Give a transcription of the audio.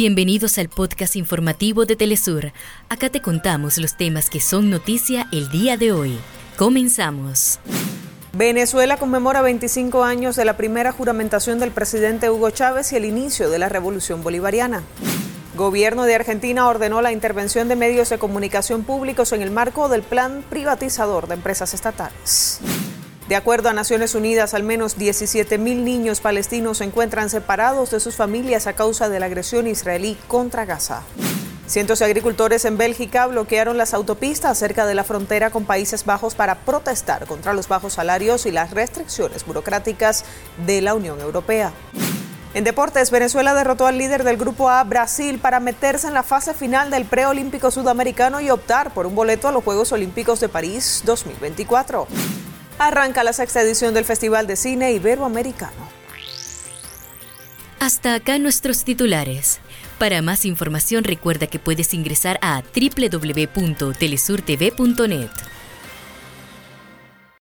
Bienvenidos al podcast informativo de Telesur. Acá te contamos los temas que son noticia el día de hoy. Comenzamos. Venezuela conmemora 25 años de la primera juramentación del presidente Hugo Chávez y el inicio de la revolución bolivariana. Gobierno de Argentina ordenó la intervención de medios de comunicación públicos en el marco del plan privatizador de empresas estatales. De acuerdo a Naciones Unidas, al menos 17.000 niños palestinos se encuentran separados de sus familias a causa de la agresión israelí contra Gaza. Cientos de agricultores en Bélgica bloquearon las autopistas cerca de la frontera con Países Bajos para protestar contra los bajos salarios y las restricciones burocráticas de la Unión Europea. En deportes, Venezuela derrotó al líder del Grupo A, Brasil, para meterse en la fase final del preolímpico sudamericano y optar por un boleto a los Juegos Olímpicos de París 2024. Arranca la sexta edición del Festival de Cine Iberoamericano. Hasta acá nuestros titulares. Para más información recuerda que puedes ingresar a www.telesurtv.net.